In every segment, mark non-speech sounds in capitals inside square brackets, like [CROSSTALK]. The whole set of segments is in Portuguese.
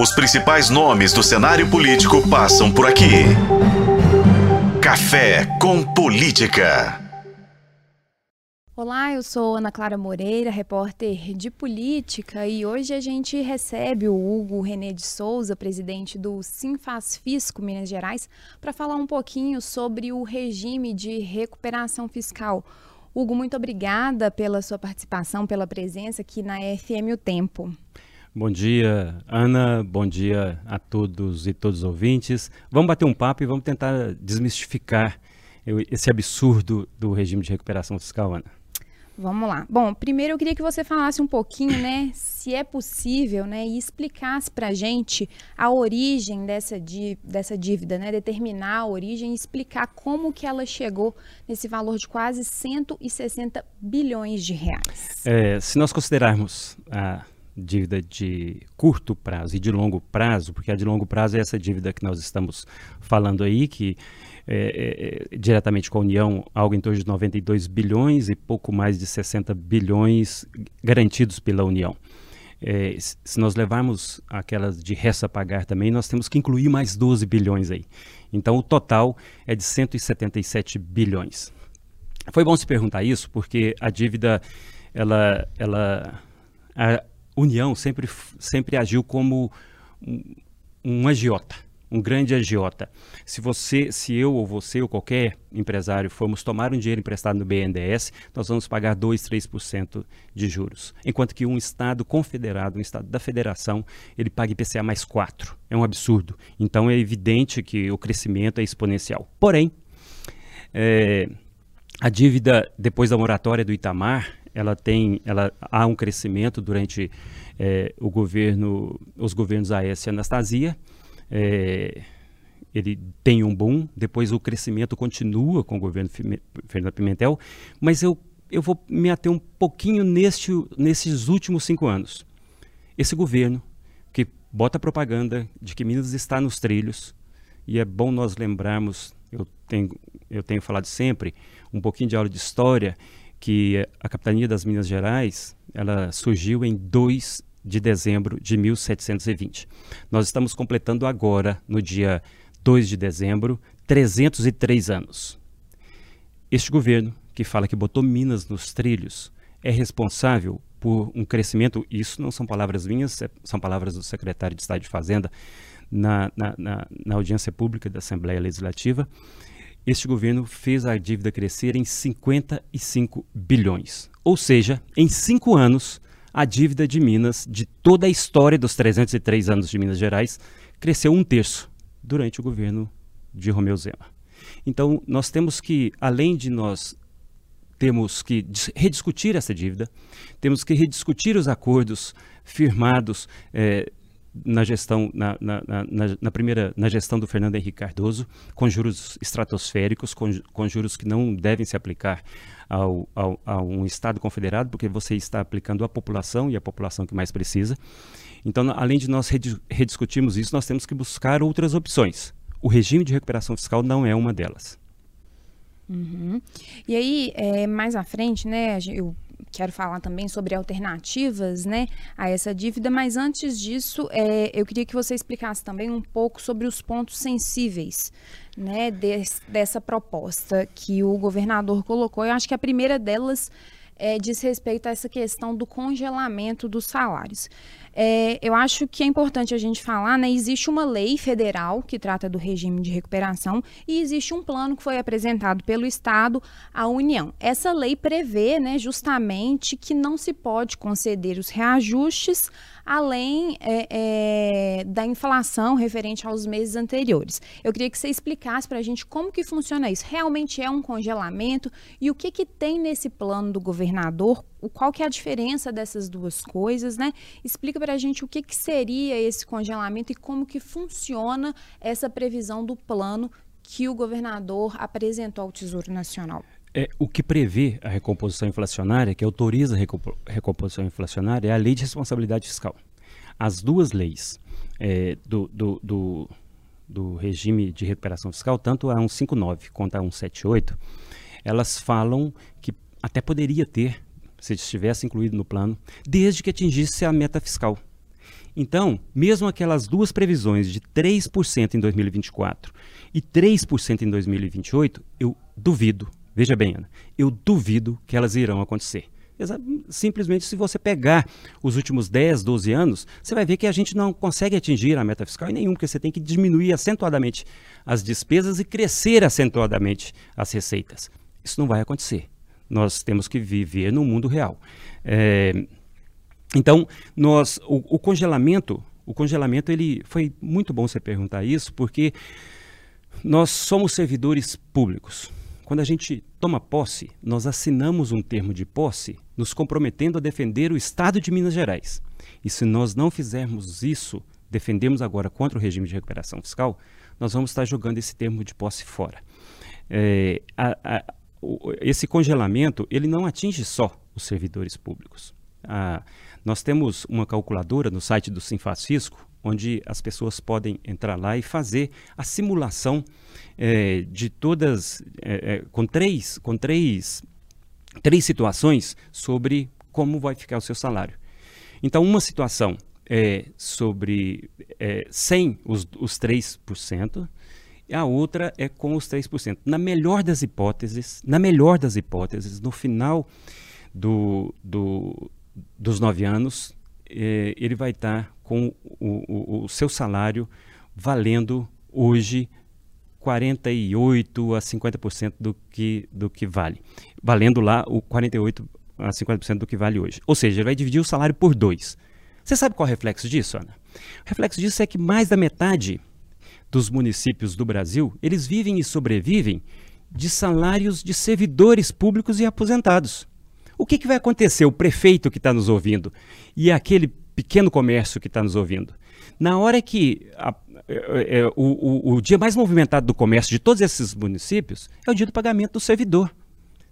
Os principais nomes do cenário político passam por aqui. Café com Política. Olá, eu sou Ana Clara Moreira, repórter de política, e hoje a gente recebe o Hugo René de Souza, presidente do Simfaz Fisco Minas Gerais, para falar um pouquinho sobre o regime de recuperação fiscal. Hugo, muito obrigada pela sua participação, pela presença aqui na FM O Tempo. Bom dia, Ana. Bom dia a todos e todos os ouvintes. Vamos bater um papo e vamos tentar desmistificar esse absurdo do regime de recuperação fiscal, Ana. Vamos lá. Bom, primeiro eu queria que você falasse um pouquinho, né, se é possível, né, e explicasse para a gente a origem dessa, dessa dívida, né, determinar a origem e explicar como que ela chegou nesse valor de quase 160 bilhões de reais. É, se nós considerarmos a dívida de curto prazo e de longo prazo, porque a de longo prazo é essa dívida que nós estamos falando aí, que é, é, é diretamente com a União, algo em torno de 92 bilhões e pouco mais de 60 bilhões garantidos pela União. É, se nós levarmos aquelas de resta pagar também, nós temos que incluir mais 12 bilhões aí. Então o total é de 177 bilhões. Foi bom se perguntar isso, porque a dívida, ela, ela, a, União sempre, sempre agiu como um, um agiota, um grande agiota. Se você, se eu ou você ou qualquer empresário formos tomar um dinheiro emprestado no BNDES, nós vamos pagar 2, 3% de juros. Enquanto que um Estado confederado, um Estado da federação, ele paga IPCA mais 4. É um absurdo. Então é evidente que o crescimento é exponencial. Porém, é, a dívida depois da moratória do Itamar, ela tem, ela há um crescimento durante é, o governo, os governos AS e Anastasia. É, ele tem um boom, depois o crescimento continua com o governo Fernando Pimentel, mas eu, eu vou me ater um pouquinho neste, nesses últimos cinco anos. Esse governo que bota propaganda de que Minas está nos trilhos, e é bom nós lembrarmos, eu tenho, eu tenho falado sempre, um pouquinho de aula de história, que a capitania das Minas Gerais ela surgiu em 2 de dezembro de 1720. Nós estamos completando agora, no dia 2 de dezembro, 303 anos. Este governo, que fala que botou Minas nos trilhos, é responsável por um crescimento, isso não são palavras minhas, é, são palavras do secretário de Estado de Fazenda na, na, na, na audiência pública da Assembleia Legislativa, este governo fez a dívida crescer em 55 bilhões. Ou seja, em cinco anos, a dívida de Minas, de toda a história dos 303 anos de Minas Gerais, cresceu um terço durante o governo de Romeu Zema. Então, nós temos que, além de nós temos que rediscutir essa dívida, temos que rediscutir os acordos firmados eh, na gestão, na, na, na, na, primeira, na gestão do Fernando Henrique Cardoso, com juros estratosféricos, com, com juros que não devem se aplicar ao, ao, a um Estado confederado, porque você está aplicando à população e a população que mais precisa. Então, além de nós rediscutirmos isso, nós temos que buscar outras opções. O regime de recuperação fiscal não é uma delas. Uhum. E aí, é, mais à frente, né, eu quero falar também sobre alternativas né, a essa dívida, mas antes disso, é, eu queria que você explicasse também um pouco sobre os pontos sensíveis né, des, dessa proposta que o governador colocou. Eu acho que a primeira delas é, diz respeito a essa questão do congelamento dos salários. É, eu acho que é importante a gente falar, né? Existe uma lei federal que trata do regime de recuperação e existe um plano que foi apresentado pelo Estado à União. Essa lei prevê, né, justamente que não se pode conceder os reajustes além é, é, da inflação referente aos meses anteriores. Eu queria que você explicasse para a gente como que funciona isso. Realmente é um congelamento e o que, que tem nesse plano do governador? Qual que é a diferença dessas duas coisas, né? Explica para a gente o que, que seria esse congelamento e como que funciona essa previsão do plano que o governador apresentou ao Tesouro Nacional. É, o que prevê a recomposição inflacionária, que autoriza a recomposição inflacionária, é a Lei de Responsabilidade Fiscal. As duas leis é, do, do, do, do, regime de recuperação fiscal, tanto a 159 quanto a 178, elas falam que até poderia ter, se estivesse incluído no plano, desde que atingisse a meta fiscal. Então, mesmo aquelas duas previsões de 3% em 2024 e 3% em 2028, eu duvido, veja bem, Ana, eu duvido que elas irão acontecer. Simplesmente, se você pegar os últimos 10, 12 anos, você vai ver que a gente não consegue atingir a meta fiscal em nenhum, porque você tem que diminuir acentuadamente as despesas e crescer acentuadamente as receitas. Isso não vai acontecer. Nós temos que viver no mundo real. É, então, nós, o, o, congelamento, o congelamento, ele foi muito bom você perguntar isso, porque nós somos servidores públicos. Quando a gente toma posse, nós assinamos um termo de posse nos comprometendo a defender o Estado de Minas Gerais. E se nós não fizermos isso, defendemos agora contra o regime de recuperação fiscal, nós vamos estar jogando esse termo de posse fora. É, a, a, o, esse congelamento ele não atinge só os servidores públicos. Ah, nós temos uma calculadora no site do Sinfascisco, onde as pessoas podem entrar lá e fazer a simulação é, de todas, é, com, três, com três, três situações sobre como vai ficar o seu salário. Então, uma situação é sobre é, sem os, os 3%, e a outra é com os 3%. Na melhor das hipóteses, na melhor das hipóteses, no final do, do, dos nove anos, eh, ele vai estar com o, o, o, seu salário valendo hoje 48 a 50% do que, do que vale. Valendo lá o 48 a 50% do que vale hoje. Ou seja, ele vai dividir o salário por dois. Você sabe qual é o reflexo disso, Ana? O reflexo disso é que mais da metade dos municípios do Brasil, eles vivem e sobrevivem de salários de servidores públicos e aposentados. O que, que vai acontecer, o prefeito que está nos ouvindo e aquele pequeno comércio que está nos ouvindo? Na hora que a, é, é, o, o, o, dia mais movimentado do comércio de todos esses municípios é o dia do pagamento do servidor.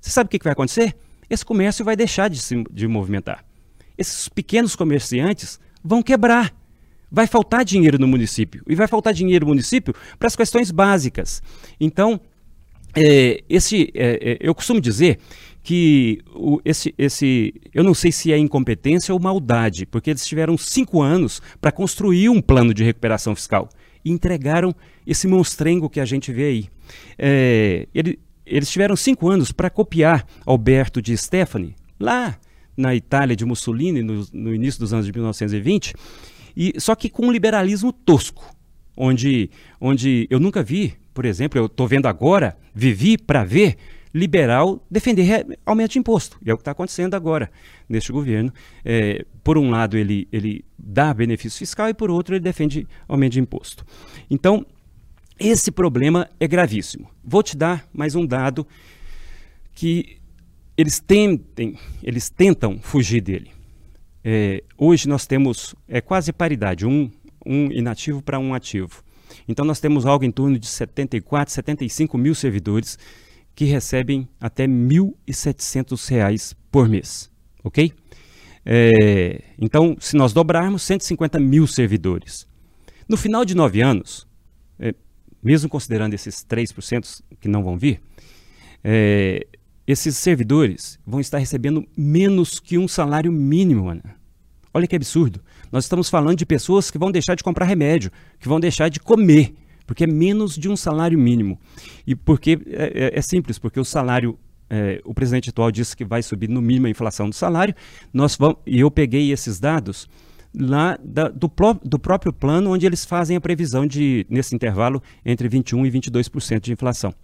Você sabe o que, que vai acontecer? Esse comércio vai deixar de se de movimentar. Esses pequenos comerciantes vão quebrar vai faltar dinheiro no município. E vai faltar dinheiro no município para as questões básicas. Então, é, esse, é, é, eu costumo dizer que o, esse, esse, eu não sei se é incompetência ou maldade, porque eles tiveram cinco anos para construir um plano de recuperação fiscal e entregaram esse monstrengo que a gente vê aí. É, ele, eles tiveram cinco anos para copiar Alberto de Stefani, lá na Itália de Mussolini, no, no início dos anos de 1920, e, só que com um liberalismo tosco, onde, onde eu nunca vi, por exemplo, eu estou vendo agora, vivi para ver liberal defender aumento de imposto. E é o que está acontecendo agora neste governo. É, por um lado, ele, ele dá benefício fiscal e, por outro, ele defende aumento de imposto. Então, esse problema é gravíssimo. Vou te dar mais um dado que eles tentem, eles tentam fugir dele. É, hoje nós temos é quase paridade, um, um inativo para um ativo. Então nós temos algo em torno de 74, 75 mil servidores que recebem até R$ 1.700 por mês, ok? É, então, se nós dobrarmos, 150 mil servidores. No final de nove anos, é, mesmo considerando esses 3% que não vão vir, é, esses servidores vão estar recebendo menos que um salário mínimo, Ana. Olha que absurdo. Nós estamos falando de pessoas que vão deixar de comprar remédio, que vão deixar de comer, porque é menos de um salário mínimo. E porque é, é, é simples, porque o salário é, o presidente atual disse que vai subir no mínimo a inflação do salário. Nós vamos, e eu peguei esses dados lá da, do, do, próprio plano, onde eles fazem a previsão de, nesse intervalo, entre 21% e 22% de inflação.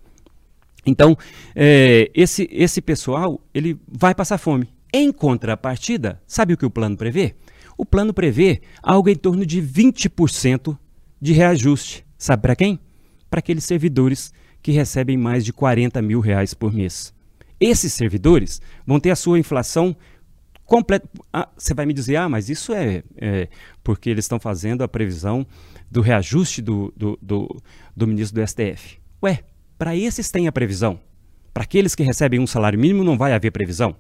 Então, é, esse, esse pessoal ele vai passar fome. Em contrapartida, sabe o que o plano prevê? O plano prevê algo em torno de 20% de reajuste. Sabe para quem? Para aqueles servidores que recebem mais de 40 mil reais por mês. Esses servidores vão ter a sua inflação completa. Ah, você vai me dizer, ah, mas isso é, é porque eles estão fazendo a previsão do reajuste do, do, do, do ministro do STF. Ué, para esses tem a previsão. Para aqueles que recebem um salário mínimo não vai haver previsão.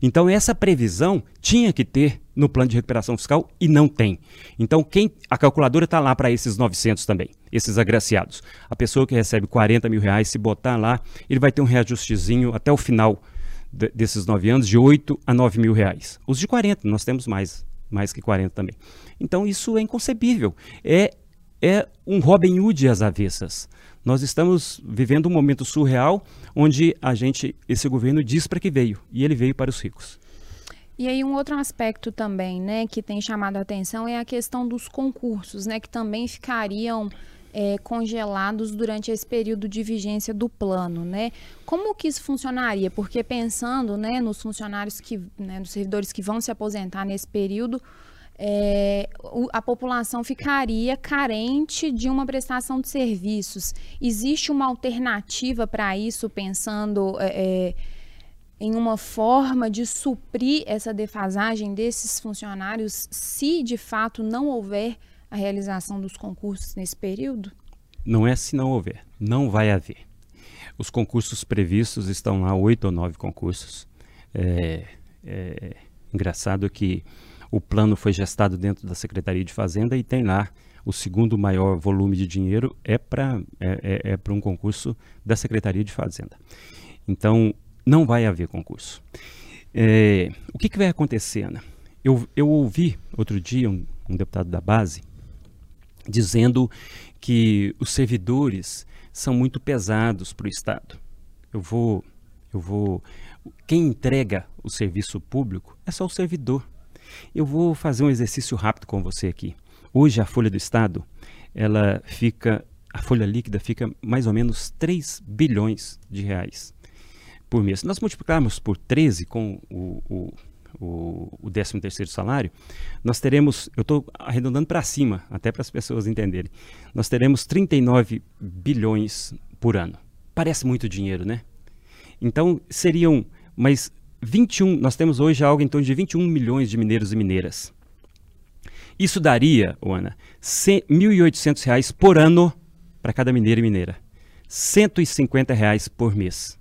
Então essa previsão tinha que ter no plano de recuperação fiscal e não tem. Então quem a calculadora está lá para esses 900 também, esses agraciados. A pessoa que recebe 40 mil reais, se botar lá, ele vai ter um reajustezinho até o final de, desses nove anos de 8 a 9 mil reais. Os de 40, nós temos mais mais que 40 também. Então isso é inconcebível. É, é um Robin Hood às avessas. Nós estamos vivendo um momento surreal onde a gente, esse governo diz para que veio, e ele veio para os ricos. E aí um outro aspecto também, né, que tem chamado a atenção é a questão dos concursos, né, que também ficariam é, congelados durante esse período de vigência do plano, né? Como que isso funcionaria? Porque pensando, né, nos funcionários que, né, nos servidores que vão se aposentar nesse período, é, a população ficaria carente de uma prestação de serviços. Existe uma alternativa para isso, pensando é, é, em uma forma de suprir essa defasagem desses funcionários, se de fato não houver a realização dos concursos nesse período? Não é se não houver, não vai haver. Os concursos previstos estão lá, oito ou nove concursos. É, é engraçado que o plano foi gestado dentro da Secretaria de Fazenda e tem lá o segundo maior volume de dinheiro é para é, é, é um concurso da Secretaria de Fazenda. Então, não vai haver concurso. É, o que, que, vai acontecer, Ana? Eu, eu ouvi outro dia um, um deputado da base dizendo que os servidores são muito pesados para o Estado. Eu vou, eu vou. Quem entrega o serviço público é só o servidor. Eu vou fazer um exercício rápido com você aqui. Hoje a folha do Estado, ela fica, a folha líquida fica mais ou menos 3 bilhões de reais por mês. Se nós multiplicarmos por 13 com o, o o, o 13 terceiro salário, nós teremos, eu estou arredondando para cima, até para as pessoas entenderem, nós teremos 39 bilhões por ano. Parece muito dinheiro, né? Então, seriam, mas 21, nós temos hoje algo em torno de 21 milhões de mineiros e mineiras. Isso daria, Ana, R$ 1.800 por ano para cada mineiro e mineira. 150 reais por mês.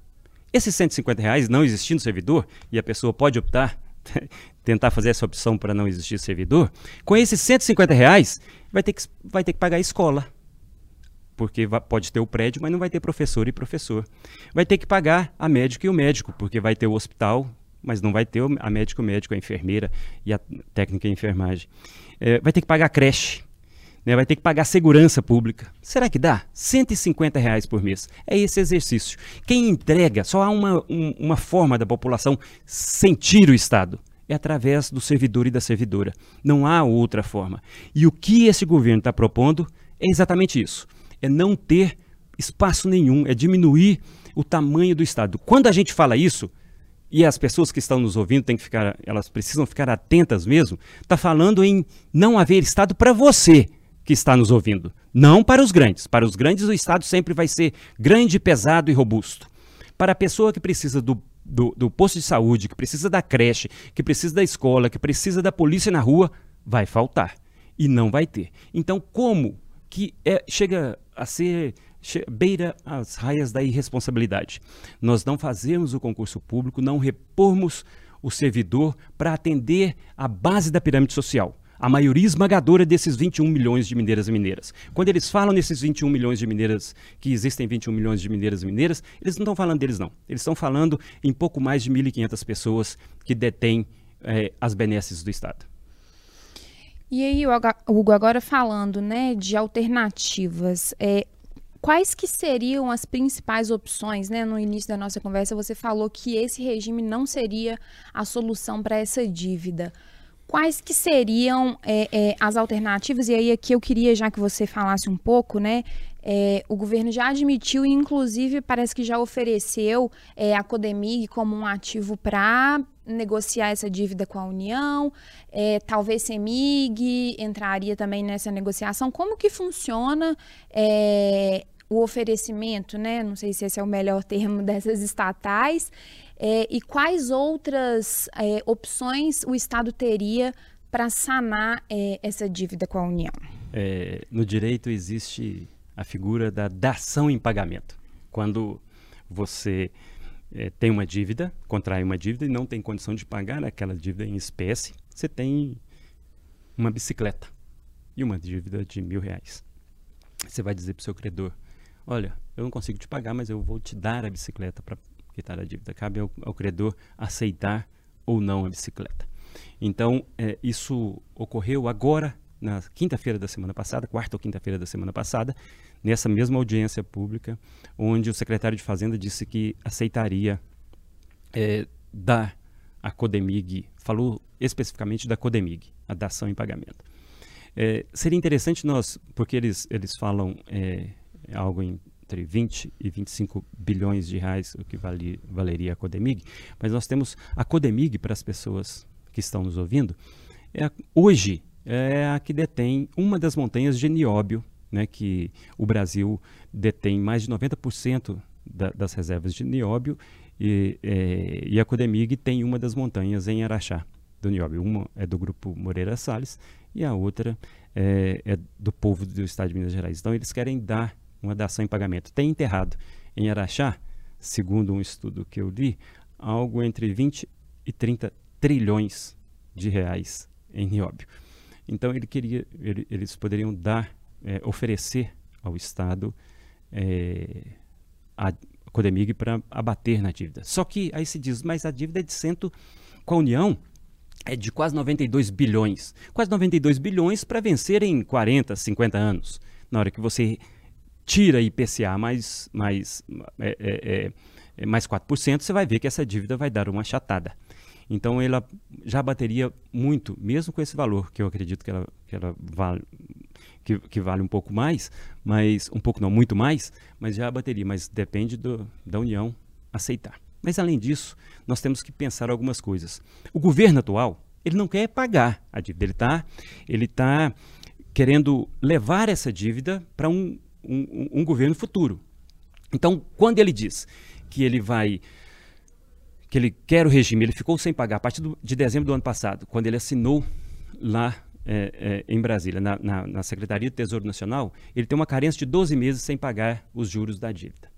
Esses 150 reais não existindo servidor, e a pessoa pode optar, [LAUGHS] tentar fazer essa opção para não existir servidor, com esses 150 reais vai ter que, vai ter que pagar a escola, porque pode ter o prédio, mas não vai ter professor e professor. Vai ter que pagar a médico e o médico, porque vai ter o hospital, mas não vai ter a médico, o médico, a enfermeira e a técnica e a enfermagem. É, vai ter que pagar a creche, né? vai ter que pagar a segurança pública. Será que dá? 150 reais por mês. É esse exercício. Quem entrega, só há uma, um, uma forma da população sentir o Estado. É através do servidor e da servidora. Não há outra forma. E o que esse governo está propondo é exatamente isso é não ter espaço nenhum, é diminuir o tamanho do Estado. Quando a gente fala isso, e as pessoas que estão nos ouvindo têm que ficar, elas precisam ficar atentas mesmo, está falando em não haver Estado para você que está nos ouvindo, não para os grandes. Para os grandes o Estado sempre vai ser grande, pesado e robusto. Para a pessoa que precisa do, do, do posto de saúde, que precisa da creche, que precisa da escola, que precisa da polícia na rua, vai faltar. E não vai ter. Então, como que é, chega a ser beira as raias da irresponsabilidade. Nós não fazemos o concurso público, não repormos o servidor para atender a base da pirâmide social. A maioria esmagadora desses 21 milhões de mineiras e mineiras. Quando eles falam nesses 21 milhões de mineiras, que existem 21 milhões de mineiras e mineiras, eles não estão falando deles, não. Eles estão falando em pouco mais de 1.500 pessoas que detêm eh, as benesses do Estado. E aí, Hugo, agora falando né, de alternativas, é, quais que seriam as principais opções, né? No início da nossa conversa, você falou que esse regime não seria a solução para essa dívida. Quais que seriam é, é, as alternativas? E aí aqui eu queria já que você falasse um pouco, né? É, o governo já admitiu e, inclusive, parece que já ofereceu é, a Codemig como um ativo para negociar essa dívida com a União. É, talvez Semig entraria também nessa negociação. Como que funciona é, o oferecimento, né? Não sei se esse é o melhor [LAUGHS] termo dessas estatais. É, e quais outras é, opções o Estado teria para sanar é, essa dívida com a União? É, no direito existe a figura da dação em pagamento. Quando você é, tem uma dívida, contrai uma dívida e não tem condição de pagar aquela dívida em espécie, você tem uma bicicleta e uma dívida de mil reais. Você vai dizer para o seu credor: Olha, eu não consigo te pagar, mas eu vou te dar a bicicleta para quitar a dívida. Cabe ao, ao credor aceitar ou não a bicicleta. Então, é, isso ocorreu agora, na quinta-feira da semana passada, quarta ou quinta-feira da semana passada, nessa mesma audiência pública, onde o secretário de Fazenda disse que aceitaria é, dar a Codemig, falou especificamente da Codemig, a dação em pagamento. É, seria interessante nós, porque eles, eles falam é, algo entre 20 e 25 bilhões de reais, o que vale, valeria a Codemig, mas nós temos a Codemig para as pessoas que estão nos ouvindo, é, hoje é a que detém uma das montanhas de nióbio, né, que o Brasil detém mais de 90% da, das reservas de nióbio e, é, e, a Codemig tem uma das montanhas em Araxá do nióbio. Uma é do grupo Moreira Salles e a outra é, é, do povo do estado de Minas Gerais. Então eles querem dar uma dação em pagamento. Tem enterrado em Araxá, segundo um estudo que eu li, algo entre 20 e 30 trilhões de reais em nióbio. Então ele queria, ele, eles poderiam dar, é, oferecer ao Estado é, a Codemig para abater na dívida. Só que aí se diz, mas a dívida é de cento com a União é de quase 92 bilhões. Quase 92 bilhões para vencer em 40, 50 anos. Na hora que você tira IPCA mais, mais, é, é, é, mais 4%, você vai ver que essa dívida vai dar uma chatada. Então ela já bateria muito, mesmo com esse valor, que eu acredito que ela, que ela vale, que, que, vale um pouco mais, mas um pouco não, muito mais, mas já bateria, mas depende do, da União aceitar. Mas além disso, nós temos que pensar algumas coisas. O governo atual, ele não quer pagar a dívida, ele está ele tá querendo levar essa dívida para um, um, um governo futuro. Então, quando ele diz que ele vai que ele quer o regime, ele ficou sem pagar a partir do, de dezembro do ano passado, quando ele assinou lá é, é, em Brasília, na, na, na, Secretaria do Tesouro Nacional, ele tem uma carência de 12 meses sem pagar os juros da dívida.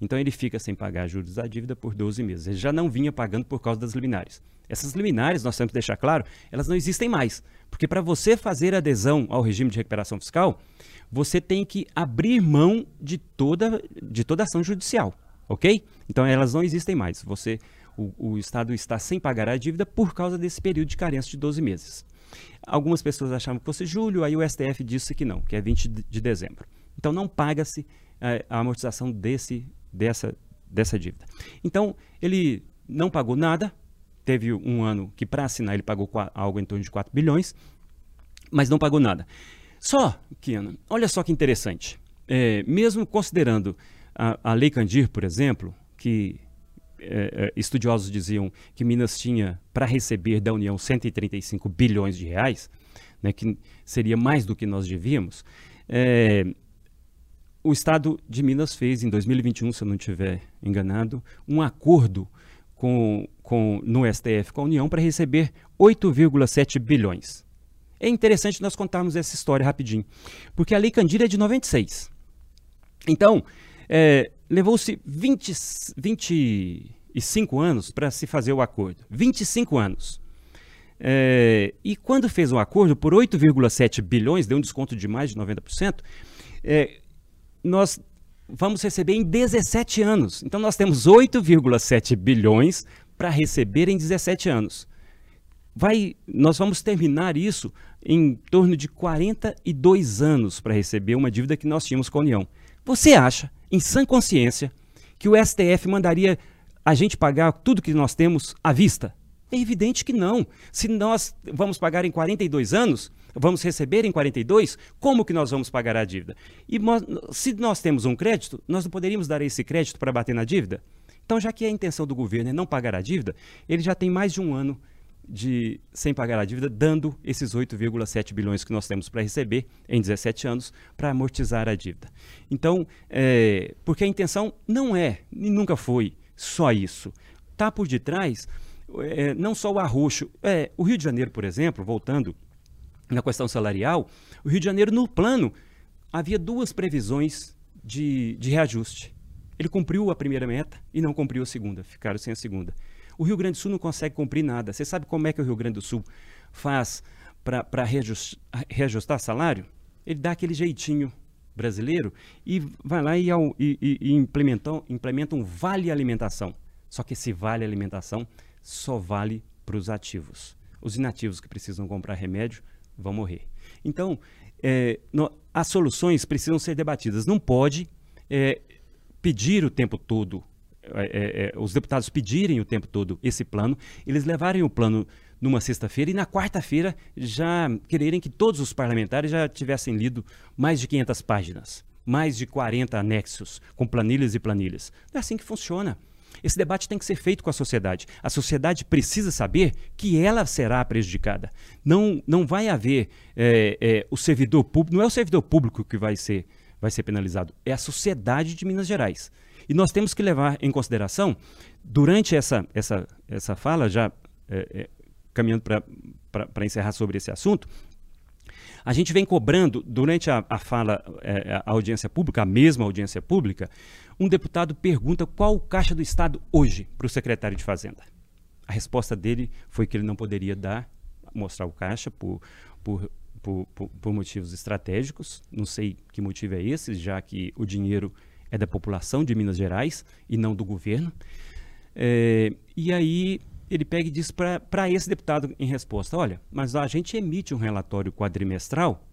Então ele fica sem pagar juros da dívida por 12 meses. Ele já não vinha pagando por causa das liminares. Essas liminares, nós temos que deixar claro, elas não existem mais. Porque para você fazer adesão ao regime de recuperação fiscal, você tem que abrir mão de toda, de toda ação judicial. Ok? Então elas não existem mais. Você o, o Estado está sem pagar a dívida por causa desse período de carência de 12 meses. Algumas pessoas achavam que fosse julho, aí o STF disse que não, que é 20 de dezembro. Então não paga-se é, a amortização desse, dessa, dessa dívida. Então ele não pagou nada, teve um ano que para assinar ele pagou algo em torno de 4 bilhões, mas não pagou nada. Só, Kiana, olha só que interessante. É, mesmo considerando a, a Lei Candir, por exemplo, que é, estudiosos diziam que Minas tinha para receber da União 135 bilhões de reais, né, que seria mais do que nós devíamos. É, o Estado de Minas fez em 2021, se eu não estiver enganado, um acordo com, com, no STF com a União para receber 8,7 bilhões. É interessante nós contarmos essa história rapidinho, porque a Lei Candira é de 96. Então, é, levou-se 20, 25 anos para se fazer o acordo. 25 anos. É, e quando fez um acordo por 8,7 bilhões, deu um desconto de mais de 90%, é, nós vamos receber em 17 anos. Então nós temos 8,7 bilhões para receber em 17 anos. Vai, nós vamos terminar isso em torno de 42 anos para receber uma dívida que nós tínhamos com a União. Você acha, em sã consciência, que o STF mandaria a gente pagar tudo que nós temos à vista? É evidente que não. Se nós vamos pagar em 42 anos, vamos receber em 42, como que nós vamos pagar a dívida? E se nós temos um crédito, nós não poderíamos dar esse crédito para bater na dívida? Então, já que a intenção do governo é não pagar a dívida, ele já tem mais de um ano de sem pagar a dívida, dando esses 8,7 bilhões que nós temos para receber em 17 anos para amortizar a dívida. Então, é, porque a intenção não é e nunca foi só isso. Está por detrás é, não só o arroxo. É, o Rio de Janeiro, por exemplo, voltando na questão salarial, o Rio de Janeiro, no plano, havia duas previsões de, de reajuste. Ele cumpriu a primeira meta e não cumpriu a segunda, ficaram sem a segunda. O Rio Grande do Sul não consegue cumprir nada. Você sabe como é que o Rio Grande do Sul faz para reajustar, reajustar salário? Ele dá aquele jeitinho brasileiro e vai lá e, e, e implementa, implementa um vale alimentação. Só que esse vale alimentação só vale para os ativos. os inativos que precisam comprar remédio vão morrer. Então, é, no, as soluções precisam ser debatidas. Não pode é, pedir o tempo todo, é, é, é, os deputados pedirem o tempo todo esse plano, eles levarem o plano numa sexta-feira e na quarta-feira já quererem que todos os parlamentares já tivessem lido mais de 500 páginas, mais de 40 anexos com planilhas e planilhas. Não é assim que funciona. Esse debate tem que ser feito com a sociedade. A sociedade precisa saber que ela será prejudicada. Não, não vai haver é, é, o servidor público, não é o servidor público que vai ser, vai ser penalizado, é a sociedade de Minas Gerais. E nós temos que levar em consideração, durante essa, essa, essa fala, já é, é caminhando para encerrar sobre esse assunto, a gente vem cobrando, durante a, a fala, é, a audiência pública, a mesma audiência pública, um deputado pergunta qual o caixa do Estado hoje para o secretário de Fazenda. A resposta dele foi que ele não poderia dar, mostrar o caixa por, por, por, por, por motivos estratégicos. Não sei que motivo é esse, já que o dinheiro é da população de Minas Gerais e não do governo. É, e aí ele pega e diz para esse deputado em resposta: olha, mas a gente emite um relatório quadrimestral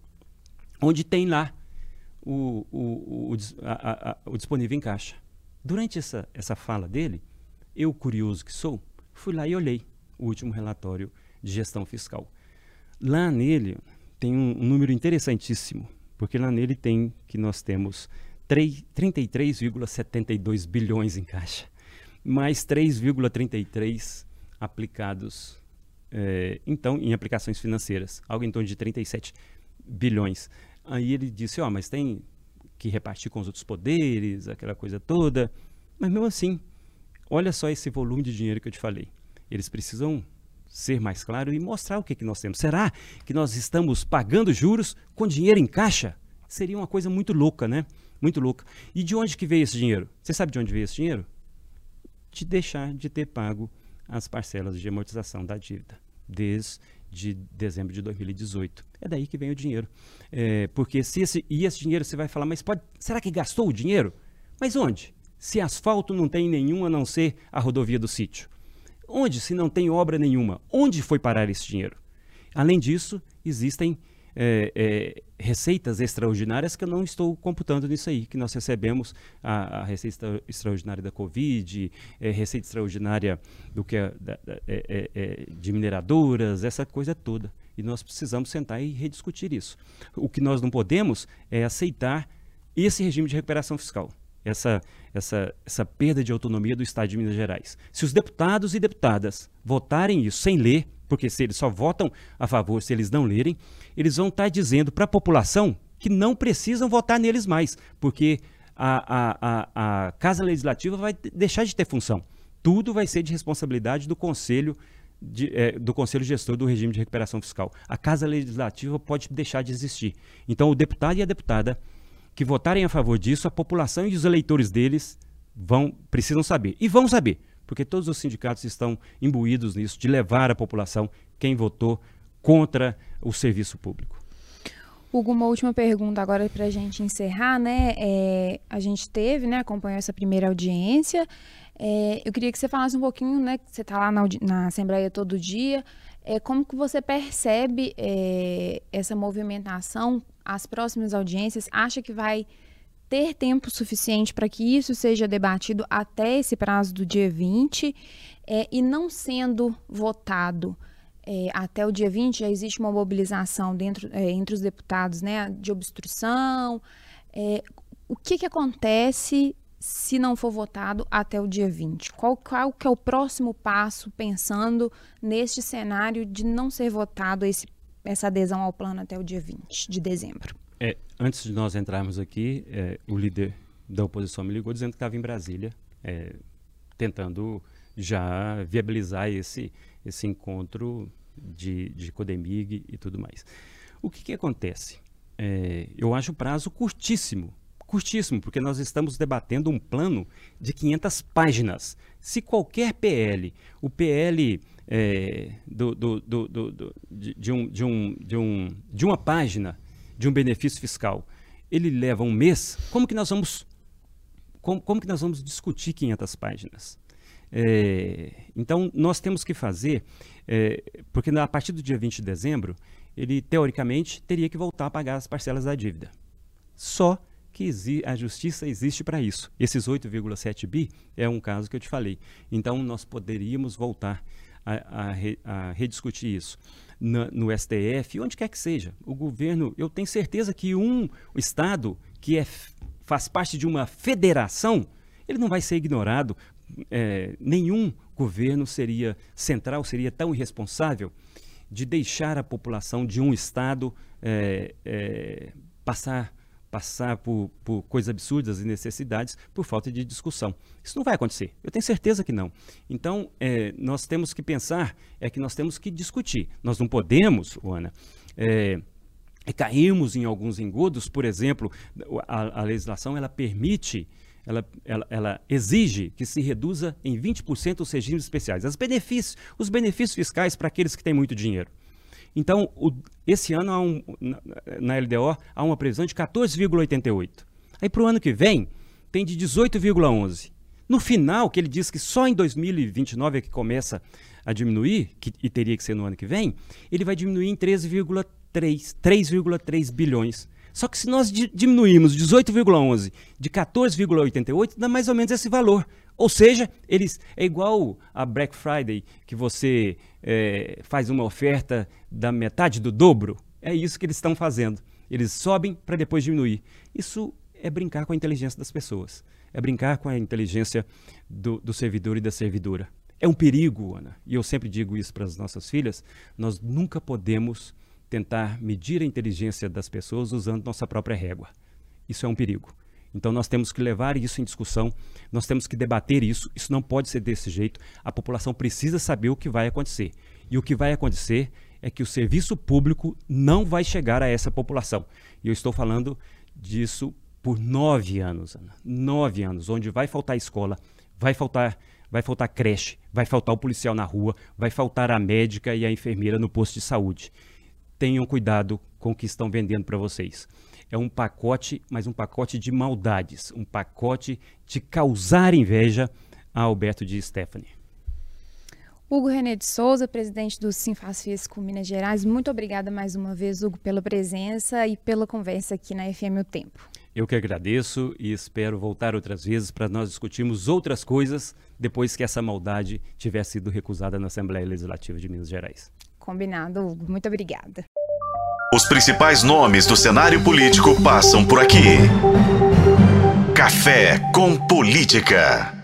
onde tem lá o, o, o, a, a, o disponível em caixa. Durante essa, essa fala dele, eu, curioso que sou, fui lá e olhei o último relatório de gestão fiscal. Lá nele tem um, um número interessantíssimo, porque lá nele tem que nós temos 33,72 bilhões em caixa, mais 3,33 aplicados, é, então, em aplicações financeiras, algo em torno de 37 bilhões. Aí ele disse, ó, oh, mas tem que repartir com os outros poderes, aquela coisa toda. Mas mesmo assim, olha só esse volume de dinheiro que eu te falei. Eles precisam ser mais claros e mostrar o que, que nós temos. Será que nós estamos pagando juros com dinheiro em caixa? Seria uma coisa muito louca, né? Muito louca. E de onde que veio esse dinheiro? Você sabe de onde veio esse dinheiro? De deixar de ter pago as parcelas de amortização da dívida desde dezembro de 2018. É daí que vem o dinheiro. É, porque se esse, e esse dinheiro você vai falar, mas pode, será que gastou o dinheiro? Mas onde? Se asfalto não tem nenhum a não ser a rodovia do sítio. Onde, se não tem obra nenhuma? Onde foi parar esse dinheiro? Além disso, existem é, é, receitas extraordinárias que eu não estou computando nisso aí, que nós recebemos a, a receita extraordinária da Covid, é, receita extraordinária do que é, da, da, é, é, de mineradoras, essa coisa toda. E nós precisamos sentar e rediscutir isso. O que nós não podemos é aceitar esse regime de recuperação fiscal. Essa, essa, essa perda de autonomia do Estado de Minas Gerais. Se os deputados e deputadas votarem isso sem ler, porque se eles só votam a favor se eles não lerem, eles vão estar dizendo para a população que não precisam votar neles mais, porque a, a, a, a Casa Legislativa vai deixar de ter função. Tudo vai ser de responsabilidade do Conselho de, é, do Conselho Gestor do Regime de Recuperação Fiscal. A Casa Legislativa pode deixar de existir. Então, o deputado e a deputada que votarem a favor disso, a população e os eleitores deles vão precisam saber. E vão saber porque todos os sindicatos estão imbuídos nisso, de levar a população quem votou contra o serviço público. Hugo, uma última pergunta agora para a gente encerrar, né? É, a gente teve, né, acompanhou essa primeira audiência. É, eu queria que você falasse um pouquinho, né? Que você está lá na, na, Assembleia todo dia. É, como que você percebe é, essa movimentação? As próximas audiências, acha que vai ter tempo suficiente para que isso seja debatido até esse prazo do dia 20 é, e não sendo votado é, até o dia 20, já existe uma mobilização dentro, é, entre os deputados né, de obstrução. É, o que, que acontece se não for votado até o dia 20? Qual, qual que é o próximo passo pensando neste cenário de não ser votado esse, essa adesão ao plano até o dia 20 de dezembro? É, antes de nós entrarmos aqui, é, o líder da oposição me ligou dizendo que estava em Brasília, é, tentando já viabilizar esse, esse encontro de, de Codemig e tudo mais. O que, que acontece? É, eu acho o prazo curtíssimo, curtíssimo, porque nós estamos debatendo um plano de 500 páginas. Se qualquer PL, o PL é, do, do, do, de, um, de, um, de, um, de uma página de um benefício fiscal, ele leva um mês, como que nós vamos como, como que nós vamos discutir 500 páginas? É, então, nós temos que fazer, é, porque a partir do dia 20 de dezembro, ele teoricamente teria que voltar a pagar as parcelas da dívida. Só que a justiça existe para isso. Esses 8,7 bi é um caso que eu te falei. Então, nós poderíamos voltar a, a, a rediscutir isso no, no STF, onde quer que seja. O governo, eu tenho certeza que um Estado que é, faz parte de uma federação, ele não vai ser ignorado. É, nenhum governo seria central, seria tão irresponsável de deixar a população de um Estado é, é, passar passar por, por coisas absurdas e necessidades por falta de discussão. Isso não vai acontecer. Eu tenho certeza que não. Então, é, nós temos que pensar, é que nós temos que discutir. Nós não podemos, Ana, é, cairmos em alguns engodos, por exemplo, a, a legislação ela permite ela, ela, ela, exige que se reduza em 20% os regimes especiais. As benefícios, os benefícios fiscais para aqueles que têm muito dinheiro. Então, o, esse ano, um, na, na, LDO, há uma previsão de 14,88. Aí, para o ano que vem, tem de 18,11. No final, que ele diz que só em 2029 é que começa a diminuir, que, e teria que ser no ano que vem, ele vai diminuir em 13,3 3,3 bilhões. Só que se nós diminuirmos 18,11 de 14,88, dá mais ou menos esse valor. Ou seja, eles é igual a Black Friday, que você é, faz uma oferta da metade do dobro. É isso que eles estão fazendo. Eles sobem para depois diminuir. Isso é brincar com a inteligência das pessoas. É brincar com a inteligência do, do servidor e da servidora. É um perigo, Ana. E eu sempre digo isso para as nossas filhas. Nós nunca podemos tentar medir a inteligência das pessoas usando nossa própria régua. Isso é um perigo. Então nós temos que levar isso em discussão, nós temos que debater isso. Isso não pode ser desse jeito. A população precisa saber o que vai acontecer. E o que vai acontecer é que o serviço público não vai chegar a essa população. E eu estou falando disso por nove anos, Ana. Nove anos, onde vai faltar escola, vai faltar, vai faltar creche, vai faltar o policial na rua, vai faltar a médica e a enfermeira no posto de saúde tenham cuidado com o que estão vendendo para vocês. É um pacote, mas um pacote de maldades, um pacote de causar inveja a Alberto de Stephanie. Hugo René de Souza, presidente do Simfaz Físico Minas Gerais, muito obrigada mais uma vez, Hugo, pela presença e pela conversa aqui na FM O Tempo. Eu que agradeço e espero voltar outras vezes para nós discutirmos outras coisas depois que essa maldade tiver sido recusada na Assembleia Legislativa de Minas Gerais. Combinado, Hugo. Muito obrigada. Os principais nomes do cenário político passam por aqui. Café com Política.